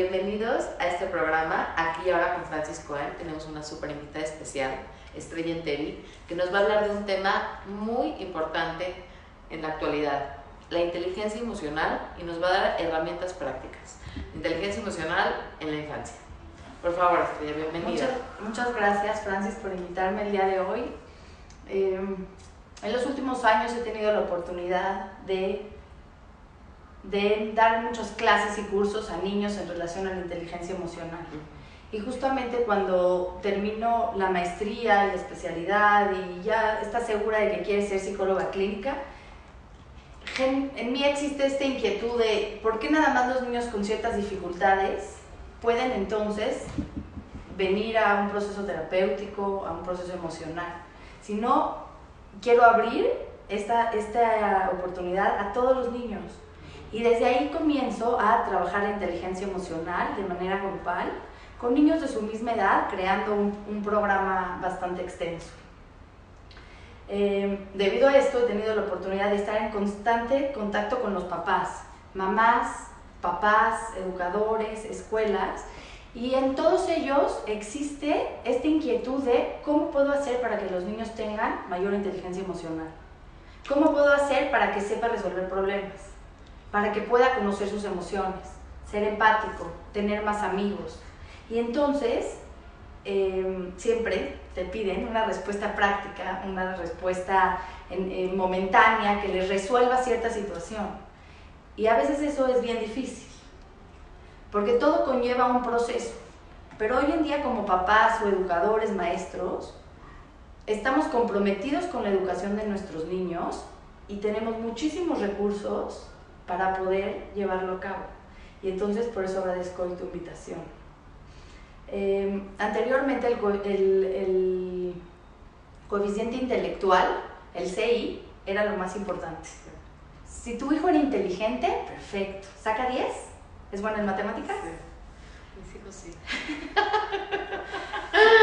Bienvenidos a este programa. Aquí ahora con Francis Cohen tenemos una super invitada especial, Estrella Enteri, que nos va a hablar de un tema muy importante en la actualidad, la inteligencia emocional, y nos va a dar herramientas prácticas. Inteligencia emocional en la infancia. Por favor, Estrella, bienvenida. Muchas, muchas gracias, Francis, por invitarme el día de hoy. Eh, en los últimos años he tenido la oportunidad de de dar muchas clases y cursos a niños en relación a la inteligencia emocional. Y justamente cuando termino la maestría y la especialidad y ya está segura de que quiere ser psicóloga clínica, en mí existe esta inquietud de por qué nada más los niños con ciertas dificultades pueden entonces venir a un proceso terapéutico, a un proceso emocional. Si no, quiero abrir esta, esta oportunidad a todos los niños y desde ahí comienzo a trabajar la inteligencia emocional de manera grupal con niños de su misma edad, creando un, programa bastante extenso. Eh, debido a esto he tenido la oportunidad de estar en constante contacto con los papás, mamás, papás, educadores, escuelas, y en todos ellos existe esta inquietud de cómo puedo hacer para que los niños tengan mayor inteligencia emocional, cómo puedo hacer para que sepa resolver problemas para que pueda conocer sus emociones, ser empático, tener más amigos. Y entonces, em, siempre te piden una respuesta práctica, una respuesta momentánea que les resuelva cierta situación. Y a veces eso es bien difícil, porque todo conlleva un proceso. Pero hoy en día como papás o educadores, maestros, estamos comprometidos con la educación de nuestros niños y tenemos muchísimos recursos para poder llevarlo a cabo. Y entonces por eso agradezco hoy tu invitación. Em, anteriormente el, el, coeficiente intelectual, el CI, era lo más importante. Si tu hijo era inteligente, perfecto. ¿Saca 10? ¿Es bueno en matemáticas? Sí. Mis sí.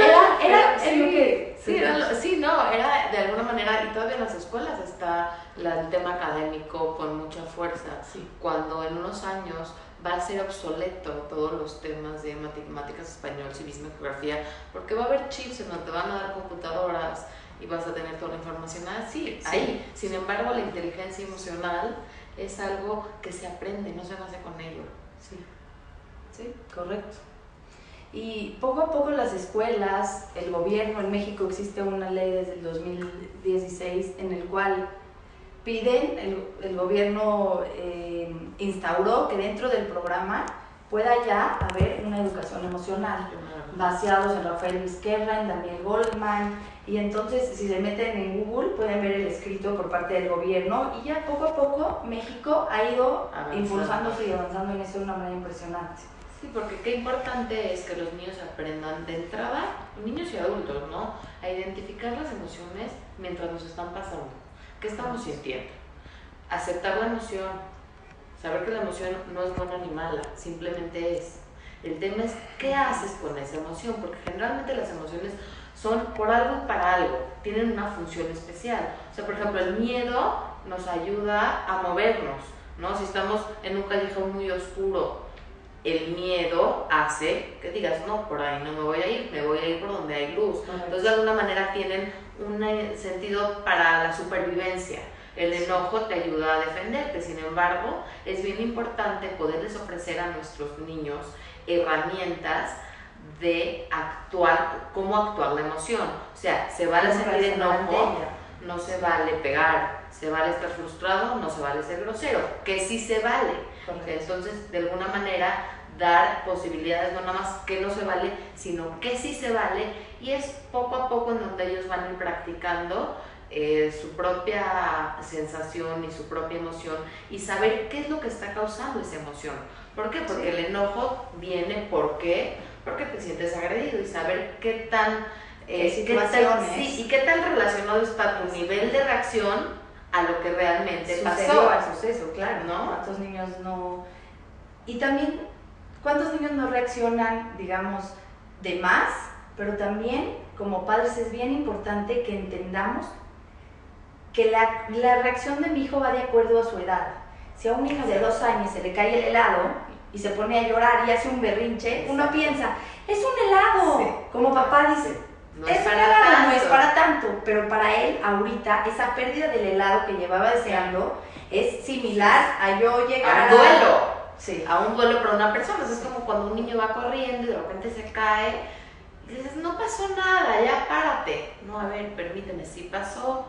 Era, era sí, lo que... Sí, sí, no, era de alguna manera, y todavía en las escuelas está el tema académico con mucha fuerza, sí. cuando en unos años va a ser obsoleto todos los temas de matemáticas, español, civismo, geografía, porque va a haber chips en donde te van a dar computadoras y vas a tener toda la información así, sí, ahí. Sin embargo, la inteligencia emocional es algo que se aprende, no se nace con ello. Sí, sí, correcto. Y poco a poco las escuelas, el gobierno, en México existe una ley desde el 2016 en el cual piden, el, el gobierno eh, instauró que dentro del programa pueda ya haber una educación emocional, basados en Rafael Vizquerra, en Daniel Goldman, y entonces si se meten en Google pueden ver el escrito por parte del gobierno y ya poco a poco México ha ido impulsándose y avanzando en eso de una manera impresionante. Sí, porque qué importante es que los niños aprendan de entrada, niños y adultos, ¿no? A identificar las emociones mientras nos están pasando. ¿Qué estamos sintiendo? Aceptar la emoción, saber que la emoción no es buena ni mala, simplemente es. El tema es qué haces con esa emoción, porque generalmente las emociones son por algo y para algo, tienen una función especial. O sea, por ejemplo, el miedo nos ayuda a movernos, ¿no? Si estamos en un callejón muy oscuro el miedo hace que digas, no, por ahí no me voy a ir, me voy a ir por donde hay luz. Entonces, de alguna manera tienen un eh, sentido para la supervivencia. El enojo te ayuda a defenderte, sin embargo, es bien importante poderles ofrecer a nuestros niños herramientas de actuar, cómo actuar la emoción. O sea, se vale sentir enojo, no se vale pegar, se vale estar frustrado, no se vale ser grosero, que sí se vale. Entonces, de alguna manera, dar posibilidades, no nada más que no se vale, sino que sí se vale, y es poco a poco en donde ellos van a ir practicando eh, su propia sensación y su propia emoción y saber qué es lo que está causando esa emoción. ¿Por qué? Porque el enojo viene, ¿por qué? Porque te sientes agredido y saber qué tan... Eh, qué tan sí, y qué tan relacionado está tu nivel de reacción a lo que realmente pasó. al suceso, claro. ¿no? ¿Cuántos niños no...? Y también ¿Cuántos niños no reaccionan, digamos, de más? Pero también como padres es bien importante que entendamos que la, la, reacción de mi hijo va de acuerdo a su edad. Si a un niño de dos años se le cae el helado y se pone a llorar y hace un berrinche, uno piensa, es un helado. Como papá dice, No es, para helado, no tanto. es para tanto. Pero para él, ahorita, esa pérdida del helado que llevaba deseando es similar a yo llegar A un duelo. Sí. a un duelo para una persona. Es como cuando un niño va corriendo y de repente se cae. Y dices, no pasó nada, ya párate. No, a ver, permíteme, sí pasó.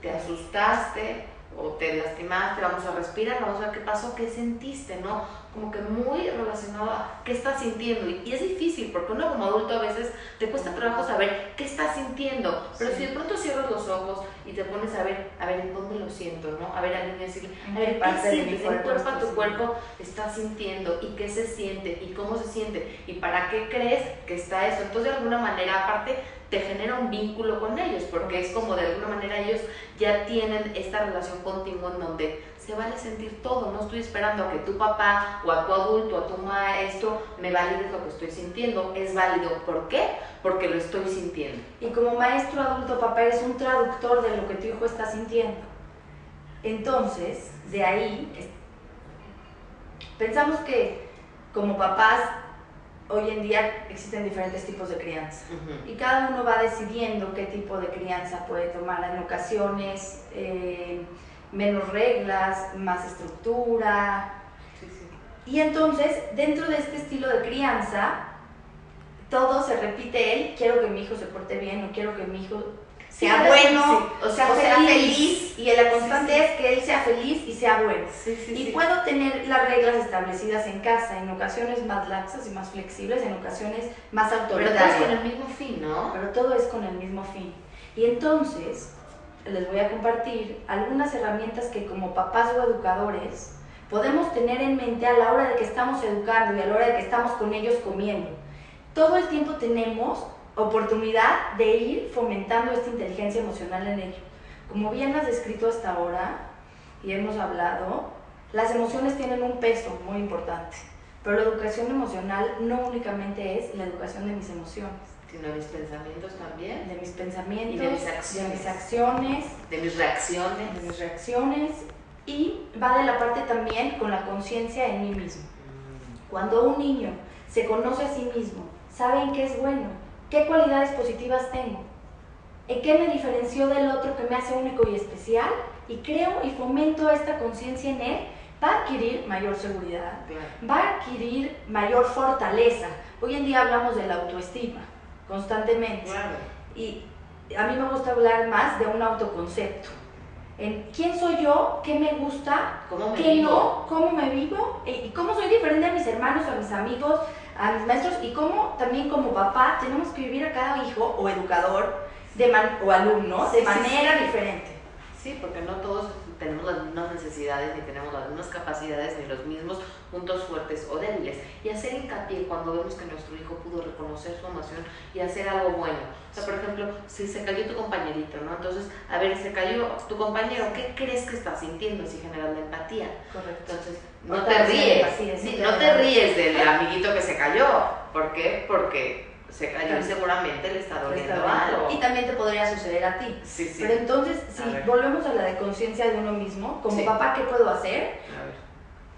Te asustaste o te lastimaste, vamos a respirar, vamos a ver qué pasó, qué sentiste, ¿no? Como que muy relacionado a qué estás sintiendo. Y, es difícil porque uno como adulto a veces te cuesta trabajo saber qué estás sintiendo. Pero Sí. si de pronto cierras los ojos y te pones a ver, a ver, ¿en dónde lo siento, no? A ver, al niño decirle, ¿En a qué ver, parte ¿qué de mi sientes? ¿En cuerpo cuerpo tu cuerpo está sintiendo y qué se siente y cómo se siente y para qué crees que está eso. Entonces, de alguna manera, aparte, te genera un vínculo con ellos, porque es como de alguna manera ellos ya tienen esta relación contigo en donde se vale sentir todo. No estoy esperando a que tu papá o a tu adulto, a tu maestro me valides lo que estoy sintiendo. Es válido. ¿Por qué? Porque lo estoy sintiendo. Y como maestro adulto, papá, eres un traductor de lo que tu hijo está sintiendo. Entonces, de ahí, pensamos que como papás, hoy en día existen diferentes tipos de crianza. Y cada uno va decidiendo qué tipo de crianza puede tomar. En ocasiones, eh, menos reglas, más estructura. Sí, sí. Y entonces, dentro de este estilo de crianza, todo se repite él, quiero que mi hijo se porte bien, o quiero que mi hijo sea Sí, bueno, o sea, O sea feliz. feliz. Y la constante es que él sea feliz y sea bueno. Y puedo tener las reglas establecidas en casa, en ocasiones más laxas y más flexibles, en ocasiones más Pero todos autoritarias. con el mismo fin, ¿no? Pero todo es con el mismo fin. Y entonces les voy a compartir algunas herramientas que como papás o educadores podemos tener en mente a la hora de que estamos educando y a la hora de que estamos con ellos comiendo. Todo el tiempo tenemos oportunidad de ir fomentando esta inteligencia emocional en ellos. Como bien has descrito hasta ahora y hemos hablado, las emociones tienen un peso muy importante, pero la educación emocional no únicamente es la educación de mis emociones Sino mis pensamientos también, de mis pensamientos, Y de mis de acciones. mis acciones, de mis reacciones. de mis reacciones y va de la parte también con la conciencia en mí mismo. Cuando un niño se conoce a sí mismo, sabe en qué es bueno, qué cualidades positivas tengo, en qué me diferenció del otro que me hace único y especial y creo y fomento esta conciencia en él, va a adquirir mayor seguridad, Claro. va a adquirir mayor fortaleza. Hoy en día hablamos de la autoestima constantemente. Claro. Y a mí me gusta hablar más de un autoconcepto. En quién soy yo, qué me gusta, ¿Cómo me qué vivo? no, cómo me vivo y cómo soy diferente a mis hermanos, a mis amigos, a mis maestros y cómo también como papá tenemos que vivir a cada hijo o educador de man- o alumno de sí, manera sí. diferente. Sí, porque no todos tenemos las mismas necesidades, ni tenemos las mismas capacidades, ni los mismos puntos fuertes o débiles. Y hacer hincapié cuando vemos que nuestro hijo pudo reconocer su emoción y hacer algo bueno. O sea, por ejemplo, si se cayó tu compañerito, ¿no? Entonces, a ver, se cayó tu compañero, ¿qué crees que está sintiendo? Si generas la empatía. Correcto. Entonces, no te ríes. sí, no te ríes del amiguito que se cayó. ¿Por qué? Porque se cayó y seguramente le está doliendo algo. Y también te podría suceder a ti. Sí, sí. Pero entonces, si A volvemos a la de conciencia de uno mismo, como Sí. papá, ¿qué puedo hacer? A ver.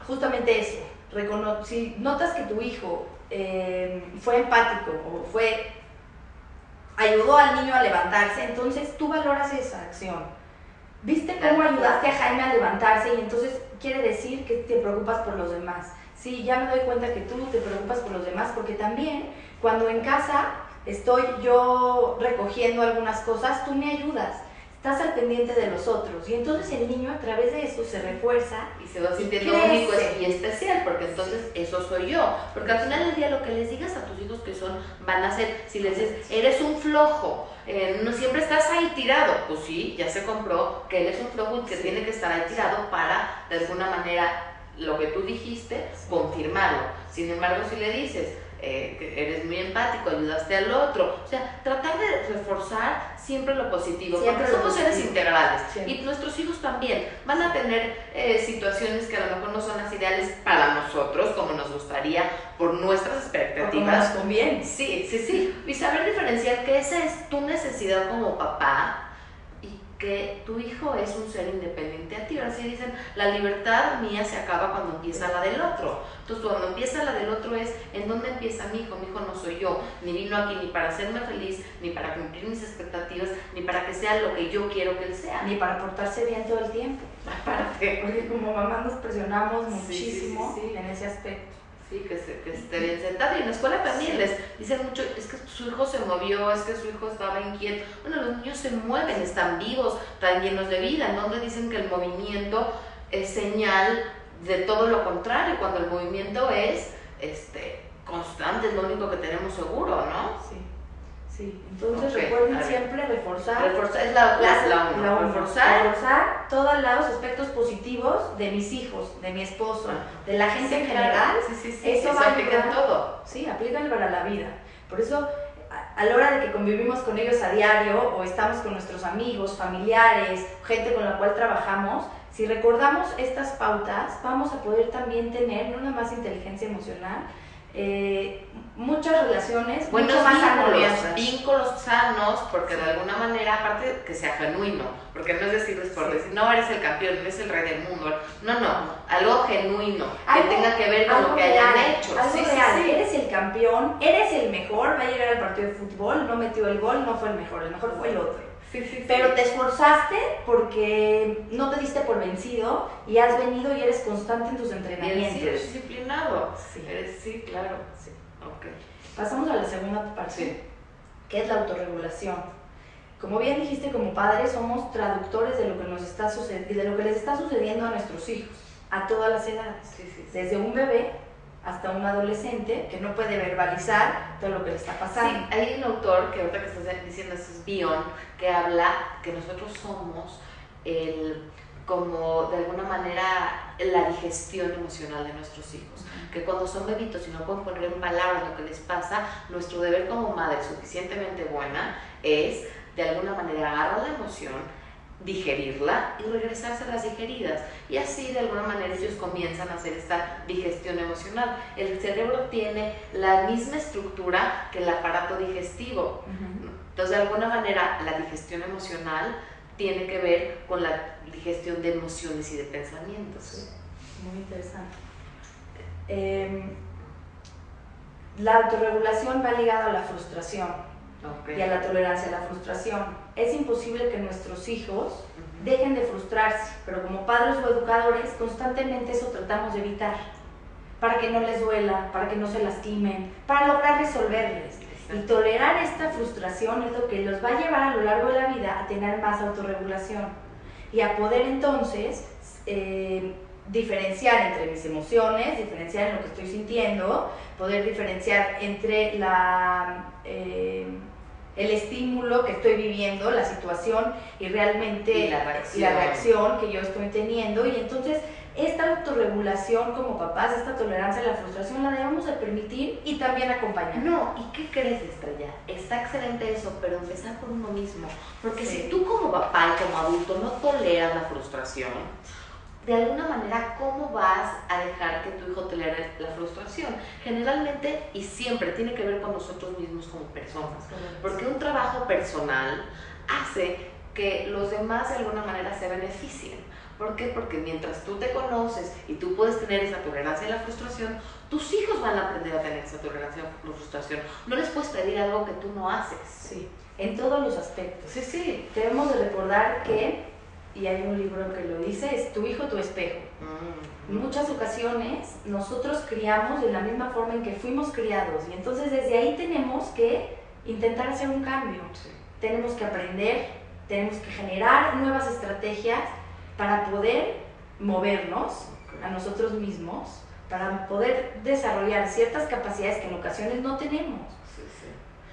justamente eso, recono- si notas que tu hijo eh, fue empático o fue ayudó al niño a levantarse, entonces tú valoras esa acción. ¿Viste cómo ayudaste a Jaime a levantarse? Y entonces quiere decir que te preocupas por los demás. Sí, ya me doy cuenta que tú te preocupas por los demás, porque también cuando en casa estoy yo recogiendo algunas cosas, tú me ayudas. Estás al pendiente de los otros. Y entonces el niño a través de eso se refuerza y se va sintiendo único y especial, porque entonces eso soy yo. Porque al final del día lo que les digas a tus hijos que son, van a ser, si les dices, eres un flojo, eh, no siempre estás ahí tirado, pues sí, ya se compró que él es un flojo y que Sí. tiene que estar ahí tirado para, de alguna manera, lo que tú dijiste, confirmarlo. Sin embargo, si le dices, eh, eres muy empático, ayudaste al otro, o sea, tratar de reforzar siempre lo positivo, Siempre porque somos seres integrales Siempre. y nuestros hijos también van a tener eh, situaciones que a lo mejor no son las ideales para nosotros, como nos gustaría, por nuestras o como nos expectativas. conviene. Sí, sí, sí. Y saber diferenciar que esa es tu necesidad como papá que tu hijo es un ser independiente a ti. Ahora sí dicen, la libertad mía se acaba cuando empieza la del otro. Entonces, cuando empieza la del otro es, ¿en dónde empieza mi hijo? Mi hijo no soy yo, ni vino aquí ni para hacerme feliz, ni para cumplir mis expectativas, ni para que sea lo que yo quiero que él sea. Ni para portarse bien todo el tiempo. Aparte. Porque como mamá nos presionamos muchísimo en ese aspecto. Sí, que, que esté bien sentado. Y en la escuela también les dicen mucho, es que su hijo se movió, es que su hijo estaba inquieto. Bueno, los niños se mueven, están vivos, están llenos de vida. ¿En donde dicen que el movimiento es señal de todo lo contrario? Cuando el movimiento es este, constante, es lo único que tenemos seguro, ¿no? Sí. Sí, entonces recuerden siempre reforzar. Reforzar es la, la, la, reforzar. reforzar todos los aspectos positivos de mis hijos, de mi esposo, de la gente en general. Sí, sí, sí, eso va a todo. Sí, aplícalo para la vida. Por eso, a, la hora de que convivimos con ellos a diario o estamos con nuestros amigos, familiares, gente con la cual trabajamos, si recordamos estas pautas, vamos a poder también tener no nada más inteligencia emocional, eh, muchas relaciones Buenos mucho más vínculos, sanos, porque de alguna manera, aparte que sea genuino, porque no es decirles por decir, no eres el campeón, eres el rey del mundo, no, no, algo genuino, que tenga que ver con lo que hayan hecho. Algo sí, real, eres el campeón, eres el mejor, va a llegar al partido de fútbol, no metió el gol, no fue el mejor, el mejor fue el otro. Pero te esforzaste porque no te diste por vencido y has venido y eres constante en tus entrenamientos. eres disciplinado. Sí. Eres, sí, claro. Sí. Okay. Pasamos a la segunda parte, que es la autorregulación. Como bien dijiste, como padres somos traductores de lo que nos está sucediendo, de lo que les está sucediendo a nuestros hijos, a todas las edades, desde un bebé hasta un adolescente que no puede verbalizar todo lo que le está pasando. Sí, hay un autor que ahorita que estás diciendo, eso es Bion, que habla que nosotros somos el, como de alguna manera la digestión emocional de nuestros hijos. Que cuando son bebitos y no pueden poner en palabras lo que les pasa, nuestro deber como madre suficientemente buena es de alguna manera agarrar la emoción, digerirla y regresarse a las digeridas. Y así de alguna manera ellos comienzan a hacer esta digestión emocional. El cerebro tiene la misma estructura que el aparato digestivo. Entonces de alguna manera la digestión emocional tiene que ver con la digestión de emociones y de pensamientos. Muy interesante. Em, la autorregulación va ligada a la frustración y a la tolerancia a la frustración. Es imposible que nuestros hijos dejen de frustrarse, pero como padres o educadores constantemente eso tratamos de evitar, para que no les duela, para que no se lastimen, para lograr resolverles. Y tolerar esta frustración es lo que los va a llevar a lo largo de la vida a tener más autorregulación y a poder entonces eh, diferenciar entre mis emociones, diferenciar en lo que estoy sintiendo, poder diferenciar entre la... Eh, el estímulo que estoy viviendo, la situación y realmente la reacción. reacción. que yo estoy teniendo. Y entonces esta autorregulación como papás, esta tolerancia a la frustración la debemos de permitir y también acompañar. No, ¿y qué crees, Estrella? Está excelente eso, pero empezar por uno mismo. Porque si tú como papá y como adulto no toleras la frustración, de alguna manera, ¿cómo vas a dejar que tu hijo tolere la frustración? Generalmente y siempre tiene que ver con nosotros mismos como personas, porque un trabajo personal hace que los demás de alguna manera se beneficien. ¿Por qué? Porque mientras tú te conoces y tú puedes tener esa tolerancia a la frustración, tus hijos van a aprender a tener esa tolerancia a la frustración. No les puedes pedir algo que tú no haces. Sí, en todos los aspectos. Sí, sí. Debemos de recordar que y hay un libro que lo dice, es Tu hijo, tu espejo. En mm. muchas ocasiones nosotros criamos de la misma forma en que fuimos criados y entonces desde ahí tenemos que intentar hacer un cambio. Tenemos que aprender, tenemos que generar nuevas estrategias para poder movernos a nosotros mismos, para poder desarrollar ciertas capacidades que en ocasiones no tenemos.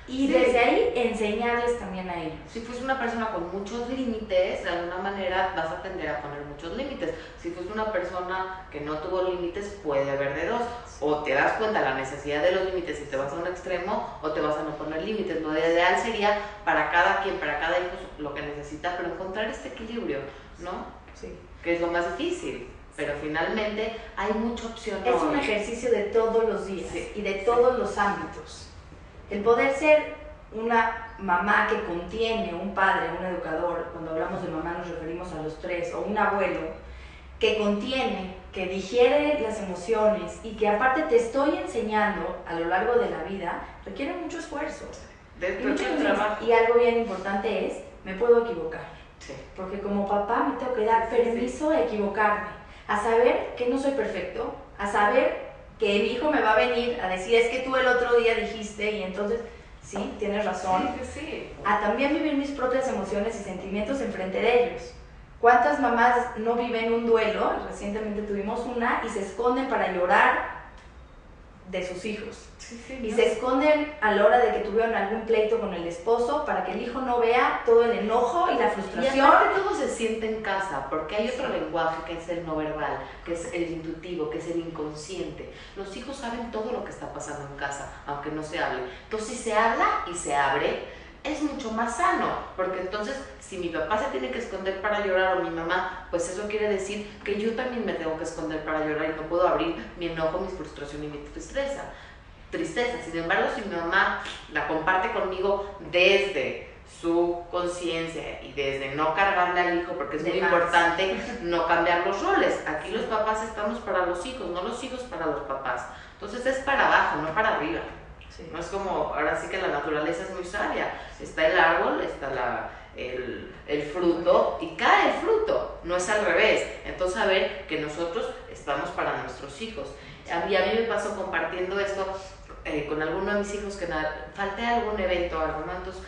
Y desde ahí enseñarles también a ellos. Si fuiste una persona con muchos límites, de alguna manera vas a tender a poner muchos límites. Si fuiste una persona que no tuvo límites, puede haber de dos. O te das cuenta de la necesidad de los límites y te vas a un extremo, o te vas a no poner límites. Lo ideal sería para cada quien, para cada hijo, lo que necesita, pero encontrar este equilibrio, ¿no? Sí. Que es lo más difícil pero finalmente hay mucha opción. Es un ejercicio de todos los días y de todos los ámbitos el poder ser una mamá que contiene, un padre, un educador, cuando hablamos de mamá nos referimos a los tres, o un abuelo, que contiene, que digiere las emociones y que aparte te estoy enseñando a lo largo de la vida, requiere mucho esfuerzo. Y, mucho mucho trabajo. y algo bien importante es, me puedo equivocar. Sí. Porque como papá me tengo que dar permiso a equivocarme, a saber que no soy perfecto, a saber que mi hijo me va a venir a decir, es que tú el otro día dijiste y entonces, sí, tienes razón, Sí, sí, a también vivir mis propias emociones y sentimientos enfrente de ellos. ¿Cuántas mamás no viven un duelo? Recientemente tuvimos una y se esconden para llorar de sus hijos. Sí, sí, Y ¿no? se esconden a la hora de que tuvieron algún pleito con el esposo para que el hijo no vea todo el enojo y la Y frustración. aparte todo se siente en casa, porque hay otro lenguaje que es el no verbal, que es el intuitivo, que es el inconsciente. Los hijos saben todo lo que está pasando en casa, aunque no se hable. Entonces, si se habla y se abre, es mucho más sano, porque entonces, si mi papá se tiene que esconder para llorar o mi mamá, pues eso quiere decir que yo también me tengo que esconder para llorar y no puedo abrir mi enojo, mi frustración y mi tristeza. Tristeza, sin embargo, si mi mamá la comparte conmigo desde su conciencia y desde no cargarle al hijo, porque es De muy más. importante no cambiar los roles. Aquí los papás estamos para los hijos, no los hijos para los papás. Entonces es para abajo, no para arriba. Sí. No es como, ahora sí que la naturaleza es muy sabia. Está el árbol, está la, el, el fruto y cae el fruto, no es al revés. Entonces saber que nosotros estamos para nuestros hijos. A mí, a mí me pasó compartiendo esto eh, con alguno de mis hijos que a algún evento o algo. Entonces,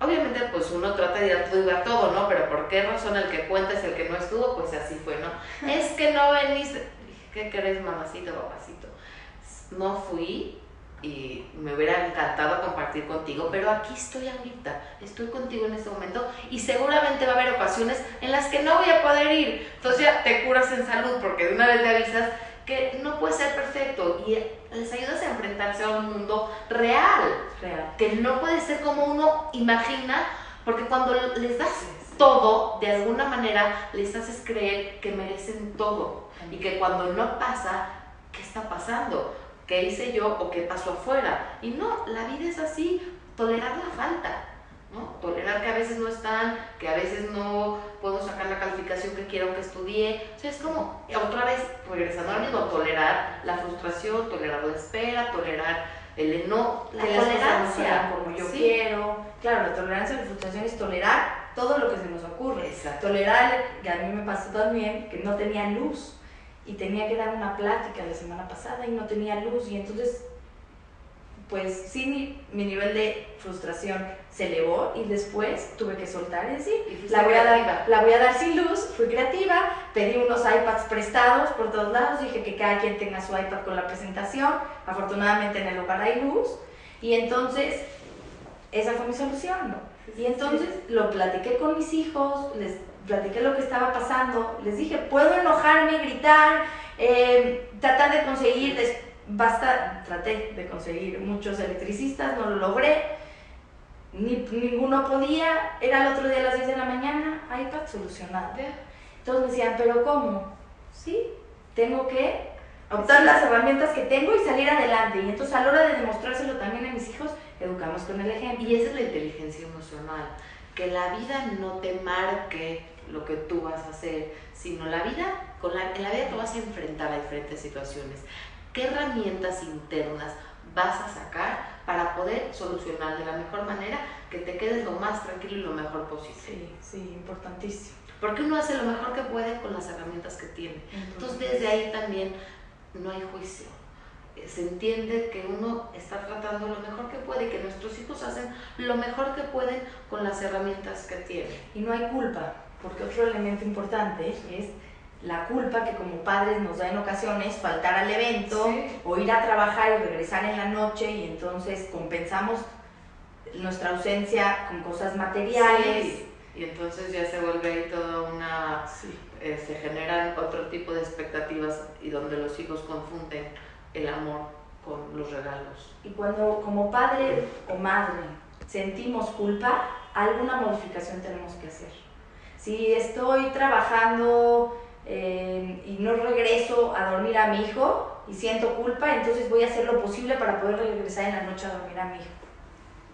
obviamente pues uno trata de ir a todo a ¿no? Pero ¿por qué razón el que cuenta es el que no estuvo? Pues así fue, ¿no? es que no veniste. ¿Qué querés, mamacito, papacito? No fui y me hubiera encantado compartir contigo, pero aquí estoy ahorita, estoy contigo en este momento y seguramente va a haber ocasiones en las que no voy a poder ir. Entonces ya te curas en salud porque de una vez le avisas que no puede ser perfecto y les ayudas a enfrentarse a un mundo real, Real. que no puede ser como uno imagina, porque cuando les das todo, de alguna manera les haces creer que merecen todo y que cuando no pasa, ¿qué está pasando? ¿Qué hice yo o qué pasó afuera? Y no, la vida es así, tolerar la falta, ¿no? Tolerar que a veces no están, que a veces no puedo sacar la calificación que quiero que estudie. O sea, es como, otra vez, regresando al mismo, tolerar la frustración, tolerar la espera, tolerar el enojo, la tolerancia. como yo Sí. quiero. Claro, la tolerancia a la frustración es tolerar todo lo que se nos ocurre. Exacto. Tolerar, que a mí me pasó también, que no tenía luz y tenía que dar una plática la semana pasada y no tenía luz y entonces, pues sí, mi, mi nivel de frustración se elevó y después tuve que soltar y decir, Y la voy, a dar, la voy a dar sin luz, fui creativa, pedí unos iPads prestados por todos lados, dije que cada quien tenga su iPad con la presentación, afortunadamente en el hogar hay luz, y entonces esa fue mi solución, ¿no? Y entonces lo platiqué con mis hijos, les platiqué lo que estaba pasando, les dije, puedo enojarme, gritar, eh, tratar de conseguir, basta, traté de conseguir muchos electricistas, no lo logré, ni, ninguno podía, era el otro día a las 10 de la mañana, iPad solucionado. Entonces me decían, ¿pero cómo? Sí, tengo que optar las herramientas que tengo y salir adelante. Y entonces a la hora de demostrárselo también a mis hijos, educamos con el ejemplo. Y esa es la inteligencia emocional, que la vida no te marque lo que tú vas a hacer, sino la vida, con la, en la vida te vas a enfrentar a diferentes situaciones. ¿Qué herramientas internas vas a sacar para poder solucionar de la mejor manera que te quedes lo más tranquilo y lo mejor posible? Sí, sí, importantísimo. Porque uno hace lo mejor que puede con las herramientas que tiene. Entonces desde ahí también no hay juicio. Eh, Se entiende que uno está tratando lo mejor que puede y que nuestros hijos hacen lo mejor que pueden con las herramientas que tienen. Y no hay culpa, porque otro elemento importante es la culpa que como padres nos da en ocasiones faltar al evento Sí. o ir a trabajar y regresar en la noche y entonces compensamos nuestra ausencia con cosas materiales. Sí, Y entonces ya se vuelve ahí toda una... eh, se generan otro tipo de expectativas y donde los hijos confunden el amor con los regalos. Y cuando como padre o madre sentimos culpa, alguna modificación tenemos que hacer. Si estoy trabajando eh, y no regreso a dormir a mi hijo y siento culpa, entonces voy a hacer lo posible para poder regresar en la noche a dormir a mi hijo.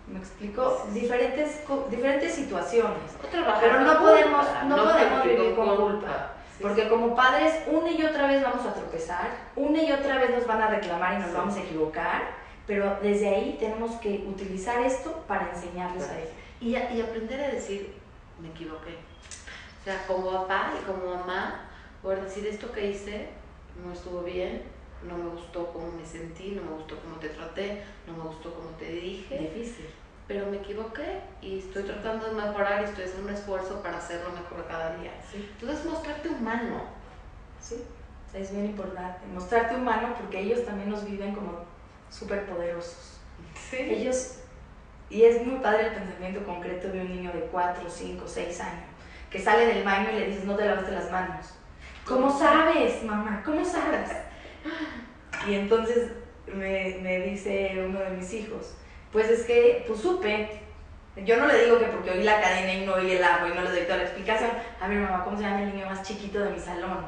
¿Me explico? Diferentes, diferentes situaciones. Pero no podemos, no vivir con culpa. Porque como padres, una y otra vez vamos a tropezar, una y otra vez nos van a reclamar y nos Sí. vamos a equivocar, pero desde ahí tenemos que utilizar esto para enseñarles a ellos. Y, y aprender a decir, me equivoqué. O sea, como papá y como mamá, poder decir esto que hice no estuvo bien, no me gustó cómo me sentí, no me gustó cómo te traté, no me gustó cómo te dije, Difícil. Pero me equivoqué y estoy tratando de mejorar y estoy haciendo un esfuerzo para hacerlo mejor cada día. Sí, Entonces, mostrarte humano. sí. Es bien importante. Mostrarte humano porque ellos también nos viven como súper poderosos. Sí. Ellos, y es muy padre el pensamiento concreto de un niño de 4, 5, 6 años, que sale del baño y le dices, no te lavaste las manos. ¿Cómo sabes, mamá? ¿Cómo sabes? Y entonces me, me dice uno de mis hijos, pues es que, pues supe. Yo no le digo que porque oí la cadena y no oí el agua y no le doy toda la explicación. A ver, mamá, ¿cómo se llama el niño más chiquito de mi salón?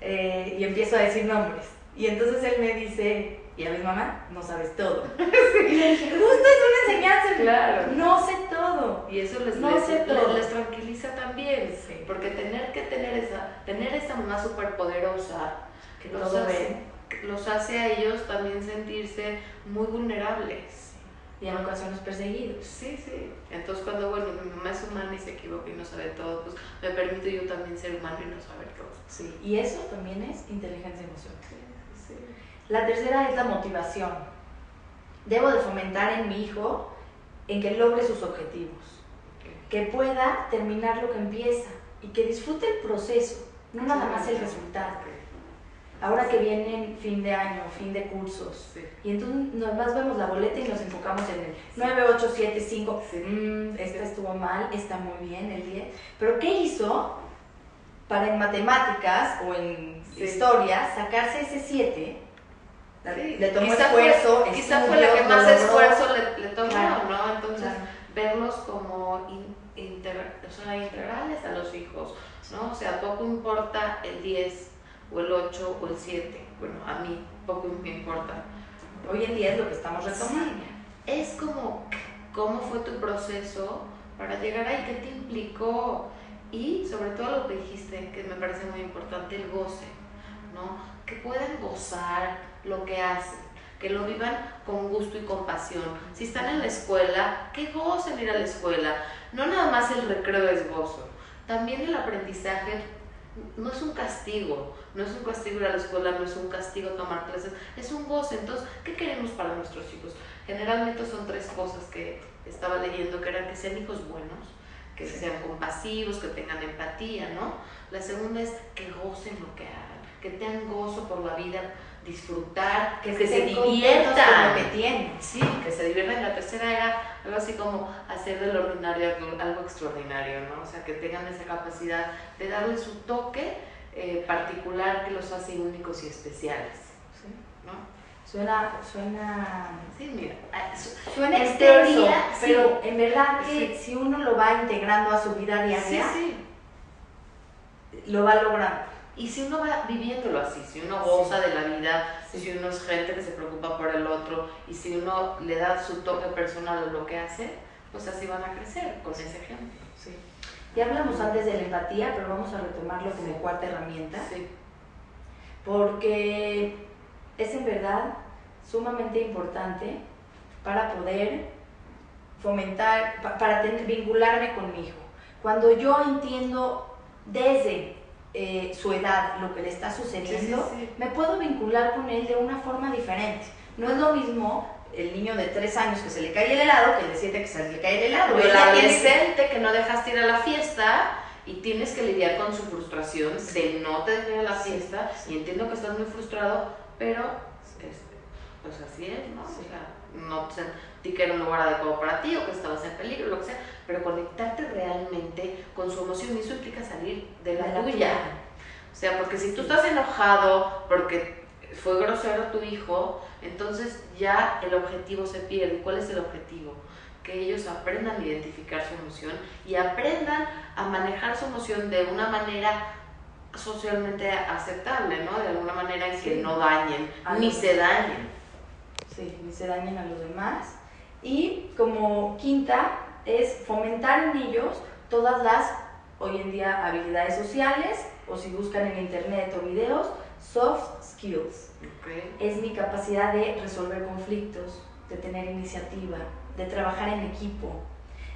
Eh, y empiezo a decir nombres. Y entonces él me dice, ya ves, mamá, no sabes todo. Y le dije, justo es una enseñanza. Claro. No sé todo. Y eso les, No les, sé les- todo. les tranquiliza también, Sí. porque tener que tener esa, tener esa mamá súper poderosa Que los todo hace, ve. los hace a ellos también sentirse muy vulnerables. Y en ocasiones perseguidos. Sí, sí. Entonces cuando, bueno, mi mamá es humana y se equivoca y no sabe todo, pues me permito yo también ser humano y no saber todo. Sí. Y eso también es inteligencia emocional. Sí. La tercera es la motivación. Debo de fomentar en mi hijo en que logre sus objetivos, que pueda terminar lo que empieza y que disfrute el proceso, no nada más el resultado. Ahora que viene fin de año, fin de cursos, Sí. y entonces nomás vemos la boleta y nos enfocamos en el 9, 8, 7, 5. Sí. Mm, esta estuvo mal, está muy bien, el 10. Pero ¿qué hizo para en matemáticas o en Sí. historia sacarse ese 7? Sí. Le tomó Quizá esfuerzo, fue, quizá fue la que más lo logró. esfuerzo le, le tomó, Claro. ¿no? Entonces, Claro. verlos como in- inter- o sea, integrales a los hijos, ¿no? O sea, poco importa el 10 o el 8 o el 7. Bueno, a mí poco me importa. Hoy en día es lo que estamos retomando. Es como cómo fue tu proceso para llegar ahí, qué te implicó y sobre todo lo que dijiste, que me parece muy importante, el goce, ¿no? Que puedan gozar lo que hacen, que lo vivan con gusto y con pasión. Si están en la escuela, que gocen ir a la escuela. No nada más el recreo es gozo, también el aprendizaje no es un castigo, no es un castigo ir a la escuela, no es un castigo tomar clases, es un goce. Entonces, ¿qué queremos para nuestros hijos? Generalmente son tres cosas que estaba leyendo, que eran que sean hijos buenos, que sean compasivos, que tengan empatía, ¿no? La segunda es que gocen lo que hagan, que tengan gozo por la vida, disfrutar, que, se contentos diviertan. con lo que tienen. Sí, que se diviertan. La tercera era algo así como hacer del ordinario algo, algo extraordinario, ¿no? O sea, que tengan esa capacidad de darle su toque eh, particular que los hace únicos y especiales, Sí. ¿no? Suena, suena, Sí, mira, ah, su- suena En extenso, pero en verdad que Sí. si uno lo va integrando a su vida diaria, lo va logrando. Y si uno va viviéndolo así, si uno goza de la vida, Sí. si uno es gente que se preocupa por el otro y si uno le da su toque personal a lo que hace, pues así van a crecer con ese ejemplo. Sí. Ya hablamos antes de la empatía, pero vamos a retomarlo como cuarta herramienta, Sí, porque es en verdad sumamente importante para poder fomentar, pa- para ten- vincularme con mi hijo. Cuando yo entiendo desde eh, su edad lo que le está sucediendo, Sí, sí, sí. me puedo vincular con él de una forma diferente. No es lo mismo el niño de 3 años que se le cae el helado que el de 7 que se le cae el helado. O el adolescente que no dejaste ir a la fiesta y tienes que lidiar con su frustración de no te dejar ir a la fiesta y entiendo que estás muy frustrado, pero este, pues así es, ¿no? O sea, no sentí que era un lugar adecuado para ti o que estabas en peligro, lo que sea, pero conectarte realmente con su emoción y eso implica salir de la, de la tuya. tuya. O sea, porque si tú estás enojado porque fue grosero tu hijo, entonces ya el objetivo se pierde. ¿Cuál es el objetivo? Que ellos aprendan a identificar su emoción y aprendan a manejar su emoción de una manera socialmente aceptable, ¿no? De alguna manera en que Sí. no dañen, Algo. ni se dañen. Sí, ni se dañen a los demás. Y como quinta es fomentar en ellos todas las, hoy en día, habilidades sociales, o si buscan en internet o videos, soft skills. Es mi capacidad de resolver conflictos, de tener iniciativa, de trabajar en equipo,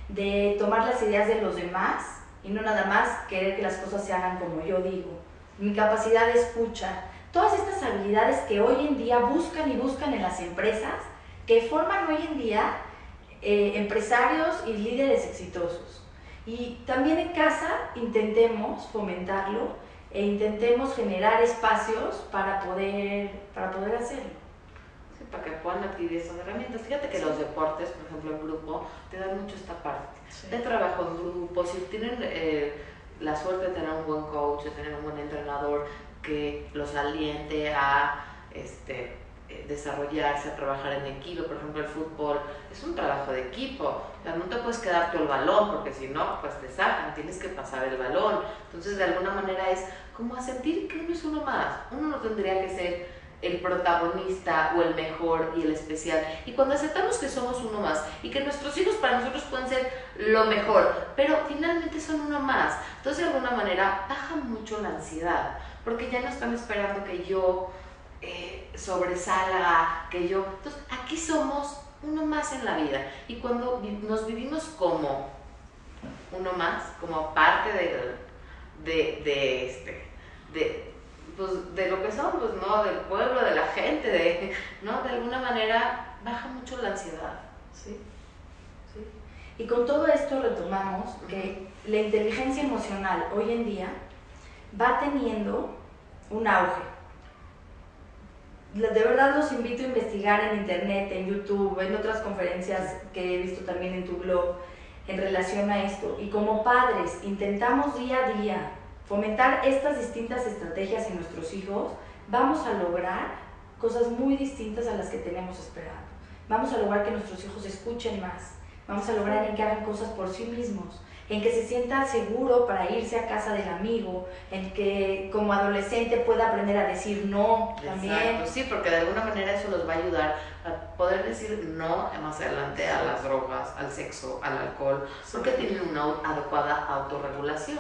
de tomar las ideas de los demás y no nada más querer que las cosas se hagan como yo digo. Mi capacidad de escucha. Todas estas habilidades que hoy en día buscan y buscan en las empresas, que forman hoy en día eh, empresarios y líderes exitosos. Y también en casa intentemos fomentarlo e intentemos generar espacios para poder, para poder hacerlo. Sí, para que puedan adquirir esas herramientas. Fíjate que los deportes, por ejemplo, en grupo, te dan mucho esta parte de trabajo en grupo. Si tienen eh, la suerte de tener un buen coach, de tener un buen entrenador que los aliente a este, eh, desarrollarse, a trabajar en equipo, por ejemplo el fútbol, es un trabajo de equipo, o sea, no te puedes quedar tú el balón, porque si no, pues te sacan, tienes que pasar el balón, entonces de alguna manera es como a sentir que uno es uno más, uno no tendría que ser el protagonista o el mejor y el especial. Y cuando aceptamos que somos uno más y que nuestros hijos para nosotros pueden ser lo mejor, pero finalmente son uno más, entonces de alguna manera baja mucho la ansiedad, porque ya no están esperando que yo eh, sobresalga, que yo... Entonces, aquí somos uno más en la vida. Y cuando nos vivimos como uno más, como parte de, de, de este, de, pues, de lo que somos, ¿no? Del pueblo, de la gente, de, ¿no? De alguna manera baja mucho la ansiedad. ¿sí? ¿sí? Y con todo esto retomamos que la inteligencia emocional hoy en día va teniendo un auge de verdad los invito a investigar en internet, en YouTube, en otras conferencias que he visto también en tu blog en relación a esto. Y como padres intentamos día a día fomentar estas distintas estrategias en nuestros hijos, vamos a lograr cosas muy distintas a las que tenemos esperado. Vamos a lograr que nuestros hijos escuchen más, vamos a lograr que hagan cosas por sí mismos, en que se sienta seguro para irse a casa del amigo, en que como adolescente pueda aprender a decir no también. Exacto, sí, porque de alguna manera eso los va a ayudar a poder decir no más adelante a las drogas, al sexo, al alcohol, porque tienen una adecuada autorregulación.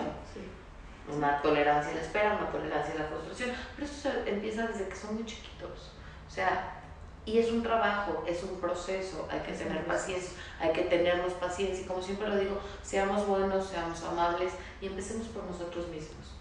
Una tolerancia a la espera, una tolerancia a la frustración, pero eso empieza desde que son muy chiquitos. O sea, y es un trabajo, es un proceso, hay que tener paciencia, hay que tenernos paciencia y como siempre lo digo, seamos buenos, seamos amables y empecemos por nosotros mismos,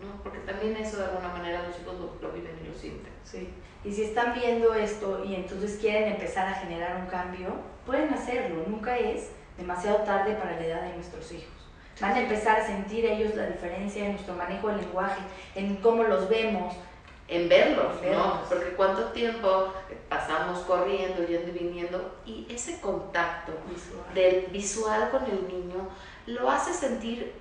¿no? Porque también eso de alguna manera los hijos lo, viven y lo sienten. Sí. Y si están viendo esto y entonces quieren empezar a generar un cambio, pueden hacerlo, nunca es demasiado tarde para la edad de nuestros hijos. Van a empezar a sentir ellos la diferencia en nuestro manejo del lenguaje, en cómo los vemos, en verlos, ¿no? Porque cuánto tiempo pasamos corriendo, yendo y viniendo, y ese contacto visual. del visual con el niño lo hace sentir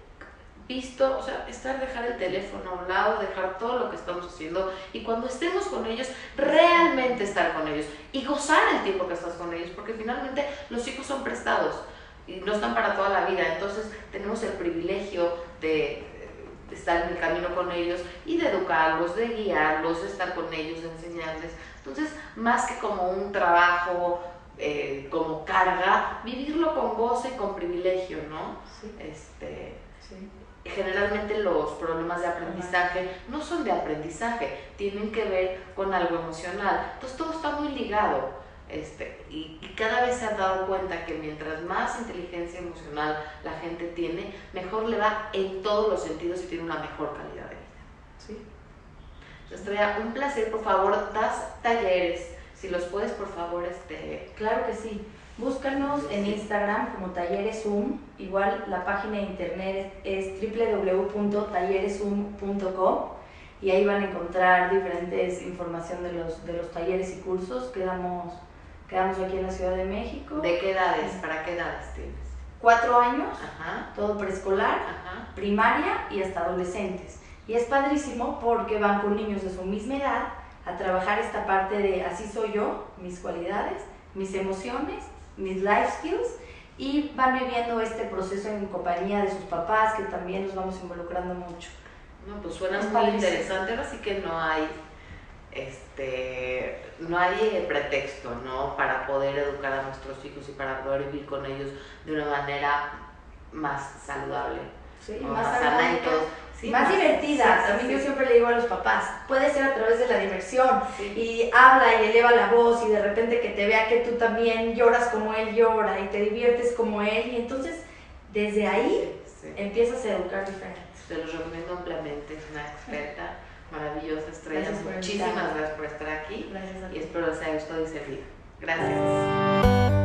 visto, o sea, estar, dejar el teléfono a un lado, dejar todo lo que estamos haciendo y cuando estemos con ellos, realmente estar con ellos y gozar el tiempo que estás con ellos, porque finalmente los hijos son prestados y no están para toda la vida, entonces tenemos el privilegio de estar en el camino con ellos y de educarlos, de guiarlos, de estar con ellos, de enseñarles. Entonces, más que como un trabajo, eh, como carga, vivirlo con goce y con privilegio, ¿no? Este, Generalmente los problemas de aprendizaje no son de aprendizaje, tienen que ver con algo emocional. Entonces todo está muy ligado. Este, y, cada vez se han dado cuenta que mientras más inteligencia emocional la gente tiene, mejor le va en todos los sentidos y tiene una mejor calidad de vida. ¿Sí? Estrella, un placer, por favor, das talleres, si los puedes, por favor, este... Claro que sí. Búscanos en Instagram como Talleres Zoom. Igual la página de internet es www.tallereszoom.com y ahí van a encontrar diferentes información de los, de los talleres y cursos que damos Quedamos aquí en la Ciudad de México. ¿De qué edades? ¿Para qué edades tienes? Cuatro años, todo preescolar, primaria y hasta adolescentes. Y es padrísimo porque van con niños de su misma edad a trabajar esta parte de así soy yo, mis cualidades, mis emociones, mis life skills y van viviendo este proceso en compañía de sus papás que también nos vamos involucrando mucho. No, pues suena muy interesante, así que no hay este, no hay pretexto, ¿no? Para poder educar a nuestros hijos y para poder vivir con ellos de una manera más saludable. Sí, ¿no? más, sana y todo. Sí, más divertida. sí, También yo siempre le digo a los papás, puede ser a través de la diversión. Y habla y eleva la voz y de repente que te vea que tú también lloras como él llora y te diviertes como él. Y entonces desde ahí empiezas a educar diferente. Se los recomiendo ampliamente, es una experta maravillosa, Estrella. Gracias Muchísimas gracias por estar aquí Gracias a y ti. espero les haya gustado y servido. Gracias.